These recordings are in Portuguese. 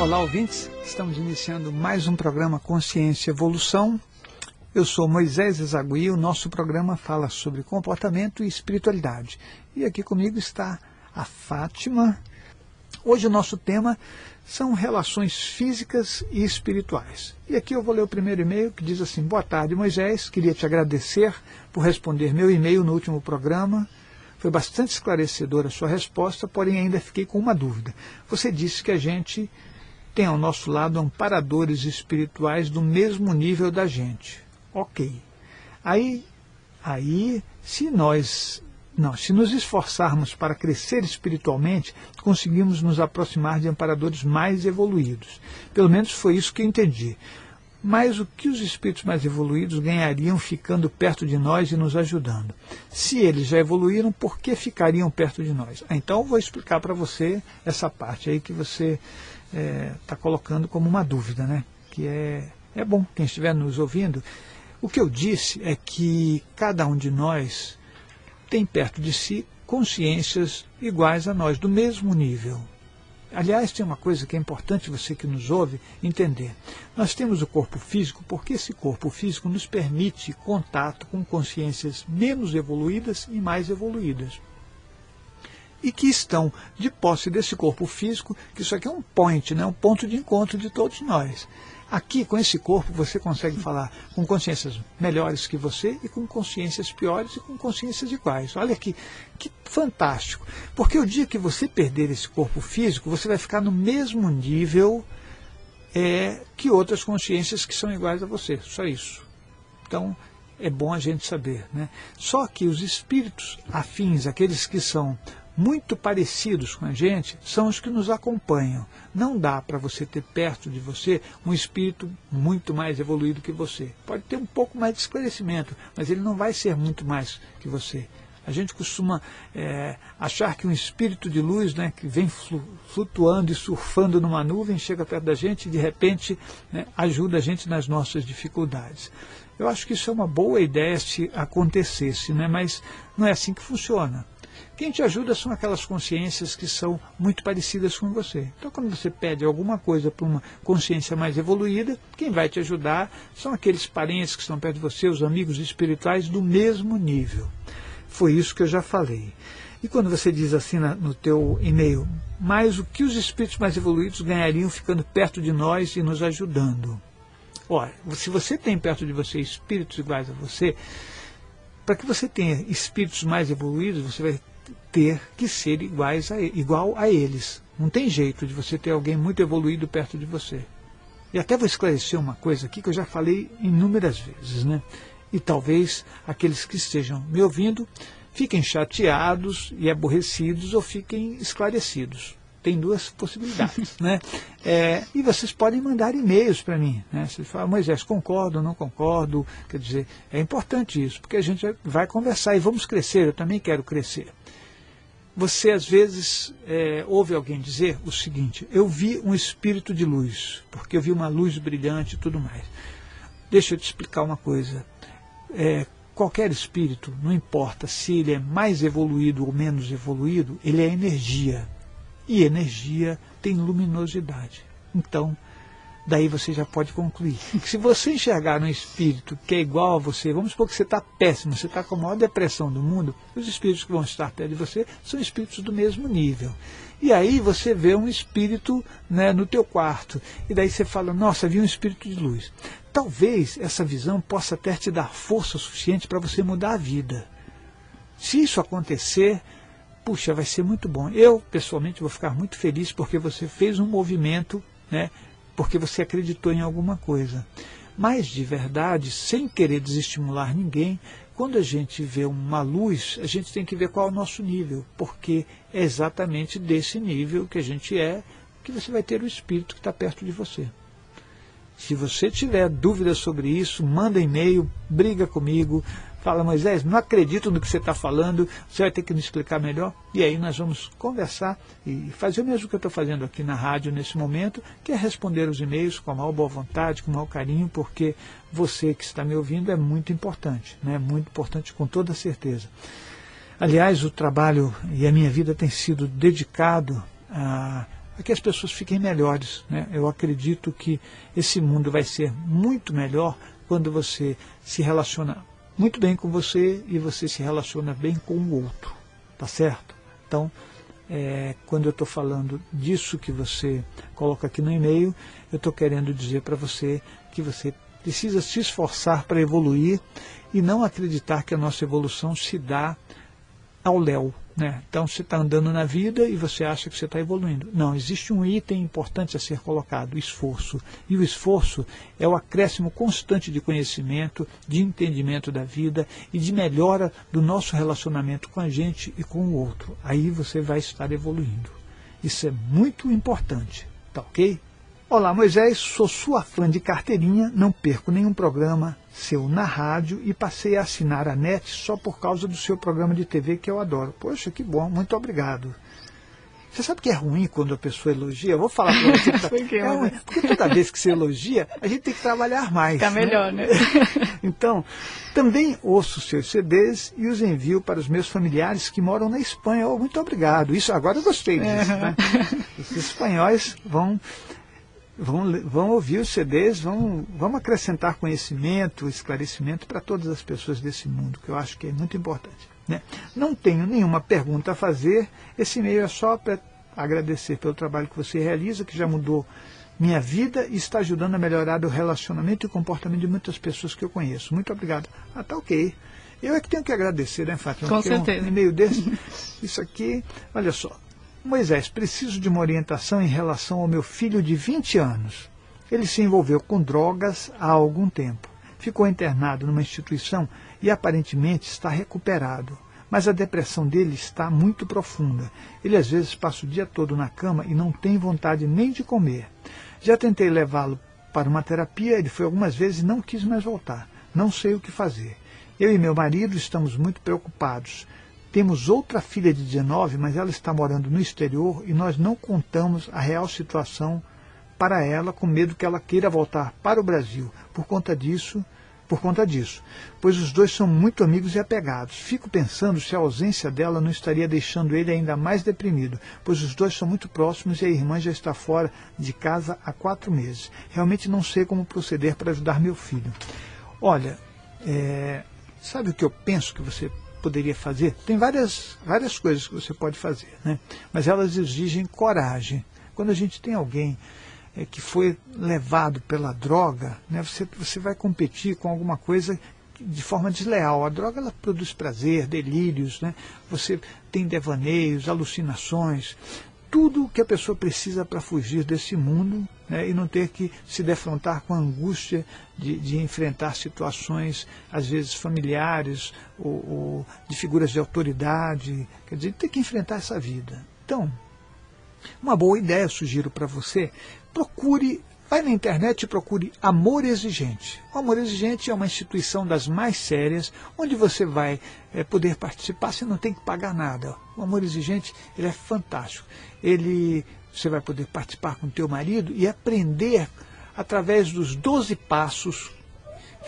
Olá, ouvintes. Estamos iniciando mais um programa Consciência e Evolução. Eu sou Moisés Ezagui. O nosso programa fala sobre comportamento e espiritualidade. E aqui comigo está a Fátima. Hoje o nosso tema são relações físicas e espirituais. E aqui eu vou ler o primeiro e-mail que diz assim: Boa tarde, Moisés. Queria te agradecer por responder meu e-mail no último programa. Foi bastante esclarecedora a sua resposta, porém ainda fiquei com uma dúvida. Você disse que a gente tem ao nosso lado amparadores espirituais do mesmo nível da gente. Ok. Aí, aí, se nós não, se nos esforçarmos para crescer espiritualmente, conseguimos nos aproximar de amparadores mais evoluídos. Pelo menos foi isso que eu entendi. Mas o que os espíritos mais evoluídos ganhariam ficando perto de nós e nos ajudando? Se eles já evoluíram, por que ficariam perto de nós? Ah, então eu vou explicar para você essa parte aí que você está é, tá colocando como uma dúvida, né? Que é, é bom, quem estiver nos ouvindo. O que eu disse é que cada um de nós tem perto de si consciências iguais a nós, do mesmo nível. Aliás, tem uma coisa que é importante você que nos ouve entender. Nós temos o corpo físico porque esse corpo físico nos permite contato com consciências menos evoluídas e mais evoluídas. E que estão de posse desse corpo físico, que isso aqui é um point, né, um ponto de encontro de todos nós. Aqui, com esse corpo, você consegue falar com consciências melhores que você e com consciências piores e com consciências iguais. Olha que, que fantástico. Porque o dia que você perder esse corpo físico, você vai ficar no mesmo nível é, que outras consciências que são iguais a você. Só isso. Então, é bom a gente saber. Né? Só que os espíritos afins, aqueles que são muito parecidos com a gente são os que nos acompanham. Não dá para você ter perto de você um espírito muito mais evoluído que você. Pode ter um pouco mais de esclarecimento, mas ele não vai ser muito mais que você. A gente costuma é, achar que um espírito de luz, né, que vem flutuando e surfando numa nuvem, chega perto da gente e de repente né, ajuda a gente nas nossas dificuldades. Eu acho que isso é uma boa ideia se acontecesse, né, mas não é assim que funciona. Quem te ajuda são aquelas consciências que são muito parecidas com você. Então, quando você pede alguma coisa para uma consciência mais evoluída, quem vai te ajudar são aqueles parentes que estão perto de você, os amigos espirituais do mesmo nível. Foi isso que eu já falei. E quando você diz assim na, no teu e-mail, mas o que os espíritos mais evoluídos ganhariam ficando perto de nós e nos ajudando? Ora, se você tem perto de você espíritos iguais a você, para que você tenha espíritos mais evoluídos, você vai ter que ser iguais a, igual a eles. Não tem jeito de você ter alguém muito evoluído perto de você. E até vou esclarecer uma coisa aqui que eu já falei inúmeras vezes, né? E talvez aqueles que estejam me ouvindo fiquem chateados e aborrecidos ou fiquem esclarecidos. Tem duas possibilidades, né? É, e vocês podem mandar e-mails para mim, né? Vocês falam, Moisés, concordo, não concordo, quer dizer, é importante isso, porque a gente vai conversar e vamos crescer, eu também quero crescer. Você às vezes é, ouve alguém dizer o seguinte: eu vi um espírito de luz, porque eu vi uma luz brilhante e tudo mais. Deixa eu te explicar uma coisa. É, qualquer espírito, não importa se ele é mais evoluído ou menos evoluído, ele é energia. E energia tem luminosidade. Então, daí você já pode concluir. Se você enxergar um espírito que é igual a você, vamos supor que você está péssimo, você está com a maior depressão do mundo, os espíritos que vão estar perto de você são espíritos do mesmo nível. E aí você vê um espírito né, no teu quarto. E daí você fala, nossa, vi um espírito de luz. Talvez essa visão possa até te dar força suficiente para você mudar a vida. Se isso acontecer, puxa, vai ser muito bom. Eu, pessoalmente, vou ficar muito feliz porque você fez um movimento né, porque você acreditou em alguma coisa. Mas, de verdade, sem querer desestimular ninguém, quando a gente vê uma luz, a gente tem que ver qual é o nosso nível, porque é exatamente desse nível que a gente é que você vai ter o espírito que está perto de você. Se você tiver dúvidas sobre isso, manda e-mail, briga comigo, fala, Moisés, não acredito no que você está falando, você vai ter que me explicar melhor. E aí nós vamos conversar e fazer o mesmo que eu estou fazendo aqui na rádio nesse momento, que é responder os e-mails com a maior boa vontade, com o maior carinho, porque você que está me ouvindo é muito importante, né? muito importante com toda certeza. Aliás, o trabalho e a minha vida tem sido dedicado a a que as pessoas fiquem melhores. Né? Eu acredito que esse mundo vai ser muito melhor quando você se relaciona muito bem com você e você se relaciona bem com o outro. Tá certo? Então, é, quando eu estou falando disso que você coloca aqui no e-mail, eu estou querendo dizer para você que você precisa se esforçar para evoluir e não acreditar que a nossa evolução se dá ao léu. Né? Então você está andando na vida e você acha que você está evoluindo. Não, existe um item importante a ser colocado, esforço. E o esforço é o acréscimo constante de conhecimento, de entendimento da vida e de melhora do nosso relacionamento com a gente e com o outro. Aí você vai estar evoluindo. Isso é muito importante, tá ok? Olá Moisés, sou sua fã de carteirinha, não perco nenhum programa seu na rádio e passei a assinar a NET só por causa do seu programa de TV que eu adoro. Poxa, que bom, muito obrigado. Você sabe que é ruim quando a pessoa elogia? Eu vou falar para você. Tá... é ruim, porque toda vez que você elogia, a gente tem que trabalhar mais. Fica né? melhor, né? então, também ouço seus CDs e os envio para os meus familiares que moram na Espanha. Oh, muito obrigado. Isso agora eu gostei disso. Uhum. Né? Os espanhóis vão vão, vão ouvir os CDs, vão, vão acrescentar conhecimento, esclarecimento para todas as pessoas desse mundo, que eu acho que é muito importante. Né? Não tenho nenhuma pergunta a fazer, esse e-mail é só para agradecer pelo trabalho que você realiza, que já mudou minha vida e está ajudando a melhorar o relacionamento e o comportamento de muitas pessoas que eu conheço. Muito obrigado. Ah, tá ok. Eu é que tenho que agradecer, né, Fátima? Com certeza. Um e-mail desse, isso aqui, olha só, Moisés, preciso de uma orientação em relação ao meu filho de 20 anos. Ele se envolveu com drogas há algum tempo. Ficou internado numa instituição e aparentemente está recuperado. Mas a depressão dele está muito profunda. Ele às vezes passa o dia todo na cama e não tem vontade nem de comer. Já tentei levá-lo para uma terapia, ele foi algumas vezes e não quis mais voltar. Não sei o que fazer. Eu e meu marido estamos muito preocupados. Temos outra filha de 19, mas ela está morando no exterior e nós não contamos a real situação para ela, com medo que ela queira voltar para o Brasil. Por conta disso, por conta disso, pois os dois são muito amigos e apegados. Fico pensando se a ausência dela não estaria deixando ele ainda mais deprimido, pois os dois são muito próximos e a irmã já está fora de casa há quatro meses. Realmente não sei como proceder para ajudar meu filho. Olha, é, sabe o que eu penso que você poderia fazer? Tem várias, várias coisas que você pode fazer, né? mas elas exigem coragem. Quando a gente tem alguém é, que foi levado pela droga, né, você, você vai competir com alguma coisa de forma desleal. A droga ela produz prazer, delírios, né? você tem devaneios, alucinações tudo que a pessoa precisa para fugir desse mundo né, e não ter que se defrontar com a angústia de, de enfrentar situações, às vezes familiares ou, ou, de figuras de autoridade. Quer dizer, ter que enfrentar essa vida. Então, uma boa ideia, sugiro para você, procure Vai na internet e procure Amor Exigente. O Amor Exigente é uma instituição das mais sérias, onde você vai é, poder participar, você não tem que pagar nada. O Amor Exigente ele é fantástico. Ele, você vai poder participar com o teu marido e aprender através dos 12 passos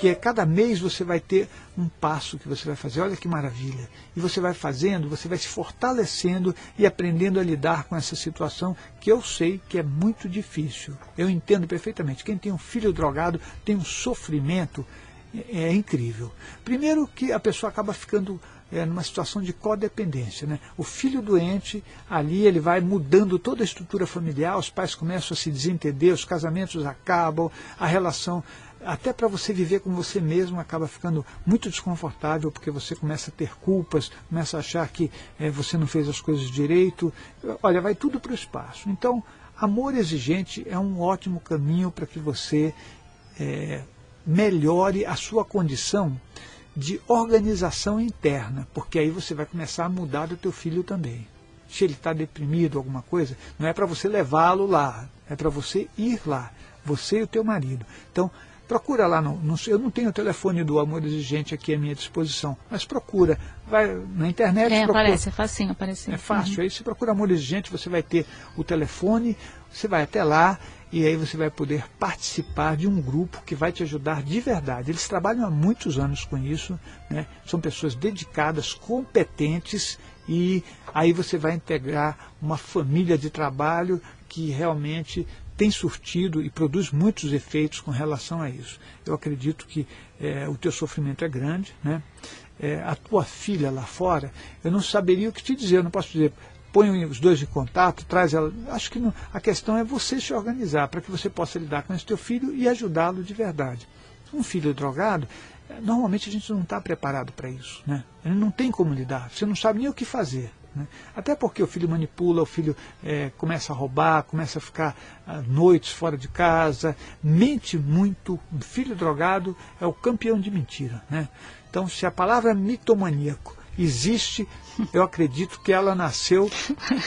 que é cada mês você vai ter um passo que você vai fazer. Olha que maravilha. E você vai fazendo, você vai se fortalecendo e aprendendo a lidar com essa situação que eu sei que é muito difícil. Eu entendo perfeitamente. Quem tem um filho drogado tem um sofrimento é, é incrível. Primeiro que a pessoa acaba ficando é, numa situação de codependência. Né? O filho doente, ali ele vai mudando toda a estrutura familiar, os pais começam a se desentender, os casamentos acabam, a relação até para você viver com você mesmo acaba ficando muito desconfortável, porque você começa a ter culpas, começa a achar que é, você não fez as coisas direito. Olha, vai tudo para o espaço. Então, amor exigente é um ótimo caminho para que você é, melhore a sua condição de organização interna, porque aí você vai começar a mudar do teu filho também. Se ele está deprimido, alguma coisa, não é para você levá-lo lá, é para você ir lá, você e o teu marido. Então, Procura lá, no, no, eu não tenho o telefone do Amor Exigente aqui à minha disposição, mas procura, vai na internet. É, procura, aparece, é facinho aparecer. É fácil, uhum. aí você procura Amor Exigente, você vai ter o telefone, você vai até lá e aí você vai poder participar de um grupo que vai te ajudar de verdade. Eles trabalham há muitos anos com isso, né? são pessoas dedicadas, competentes e aí você vai integrar uma família de trabalho que realmente tem surtido e produz muitos efeitos com relação a isso. Eu acredito que é, o teu sofrimento é grande, né? É, a tua filha lá fora, eu não saberia o que te dizer, eu não posso dizer, põe os dois em contato, traz ela. Acho que não, a questão é você se organizar para que você possa lidar com esse teu filho e ajudá-lo de verdade. Um filho drogado, é, normalmente a gente não está preparado para isso, né? Ele não tem como lidar, você não sabe nem o que fazer. Né? Até porque o filho manipula, o filho é, começa a roubar, começa a ficar ah, noites fora de casa, mente muito. O filho drogado é o campeão de mentira. Né? Então, se a palavra mitomaníaco existe, eu acredito que ela nasceu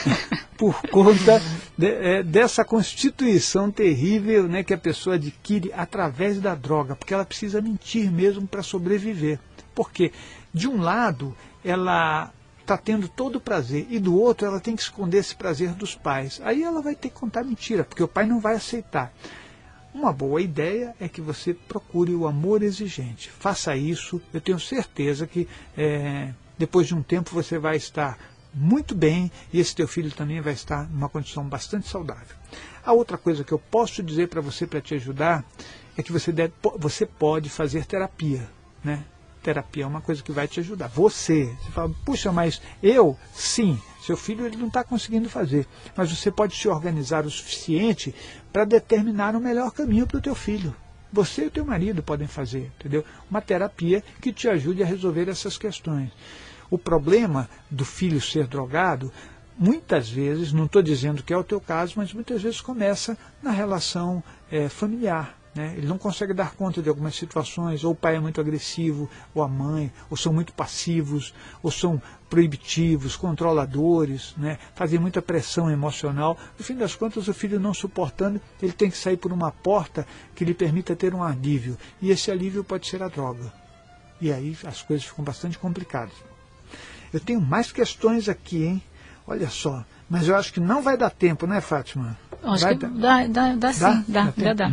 por conta de, é, dessa constituição terrível né, que a pessoa adquire através da droga, porque ela precisa mentir mesmo para sobreviver. Porque, de um lado, ela está tendo todo o prazer, e do outro ela tem que esconder esse prazer dos pais. Aí ela vai ter que contar mentira, porque o pai não vai aceitar. Uma boa ideia é que você procure o amor exigente. Faça isso, eu tenho certeza que é, depois de um tempo você vai estar muito bem e esse teu filho também vai estar numa condição bastante saudável. A outra coisa que eu posso dizer para você para te ajudar é que você, deve, você pode fazer terapia. Né? Terapia é uma coisa que vai te ajudar. Você, você fala, puxa, mas eu, sim, seu filho ele não está conseguindo fazer. Mas você pode se organizar o suficiente para determinar o melhor caminho para o teu filho. Você e o teu marido podem fazer, entendeu? Uma terapia que te ajude a resolver essas questões. O problema do filho ser drogado, muitas vezes, não estou dizendo que é o teu caso, mas muitas vezes começa na relação é, familiar né? Ele não consegue dar conta de algumas situações, ou o pai é muito agressivo, ou a mãe, ou são muito passivos, ou são proibitivos, controladores, né? fazem muita pressão emocional. No fim das contas, o filho não suportando, ele tem que sair por uma porta que lhe permita ter um alívio. E esse alívio pode ser a droga. E aí as coisas ficam bastante complicadas. Eu tenho mais questões aqui, hein? Olha só. Mas eu acho que não vai dar tempo, né, Fátima? Acho vai que dá, dá, dá, sim, dá, dá, dá. dá.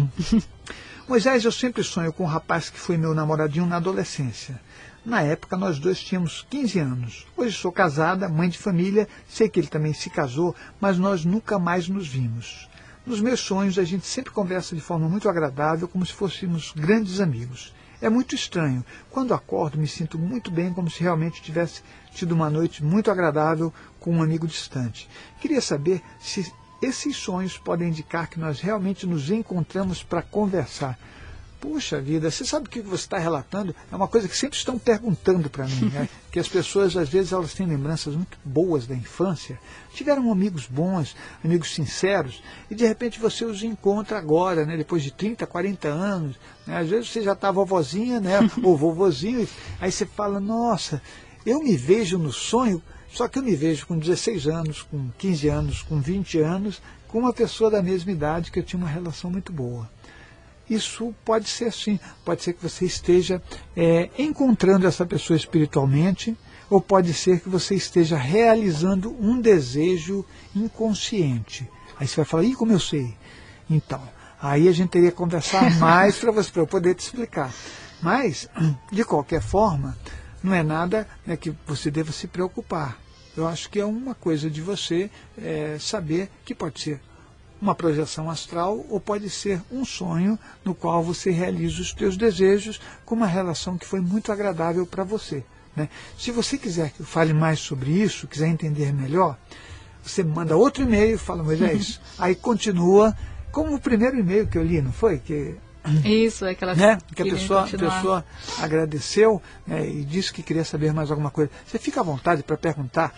Moisés, eu sempre sonho com um rapaz que foi meu namoradinho na adolescência. Na época, nós dois tínhamos 15 anos. Hoje sou casada, mãe de família, sei que ele também se casou, mas nós nunca mais nos vimos. Nos meus sonhos, a gente sempre conversa de forma muito agradável, como se fôssemos grandes amigos. É muito estranho. Quando acordo, me sinto muito bem, como se realmente tivesse tido uma noite muito agradável com um amigo distante. Queria saber se esses sonhos podem indicar que nós realmente nos encontramos para conversar. Puxa vida, você sabe o que você está relatando? É uma coisa que sempre estão perguntando para mim, né? que as pessoas, às vezes, elas têm lembranças muito boas da infância, tiveram amigos bons, amigos sinceros, e de repente você os encontra agora, né? depois de 30, 40 anos. Né? Às vezes você já está vovozinha, né? ou vovozinho, aí você fala, nossa, eu me vejo no sonho só que eu me vejo com 16 anos, com 15 anos, com 20 anos, com uma pessoa da mesma idade que eu tinha uma relação muito boa. Isso pode ser assim, pode ser que você esteja é, encontrando essa pessoa espiritualmente, ou pode ser que você esteja realizando um desejo inconsciente. Aí você vai falar, e como eu sei? Então, aí a gente teria que conversar mais para você, para eu poder te explicar. Mas, de qualquer forma, não é nada né, que você deva se preocupar. Eu acho que é uma coisa de você é, saber que pode ser uma projeção astral ou pode ser um sonho no qual você realiza os teus desejos com uma relação que foi muito agradável para você. Né? Se você quiser que eu fale mais sobre isso, quiser entender melhor, você manda outro e-mail, fala, Moisés, aí continua, como o primeiro e-mail que eu li, não foi? Que isso, é aquela né? que a pessoa, a pessoa agradeceu né, e disse que queria saber mais alguma coisa. Você fica à vontade para perguntar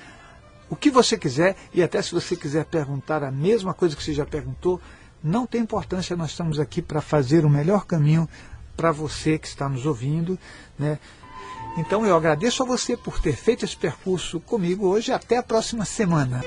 o que você quiser e até se você quiser perguntar a mesma coisa que você já perguntou, não tem importância, nós estamos aqui para fazer o melhor caminho para você que está nos ouvindo. Né? Então eu agradeço a você por ter feito esse percurso comigo hoje. Até a próxima semana.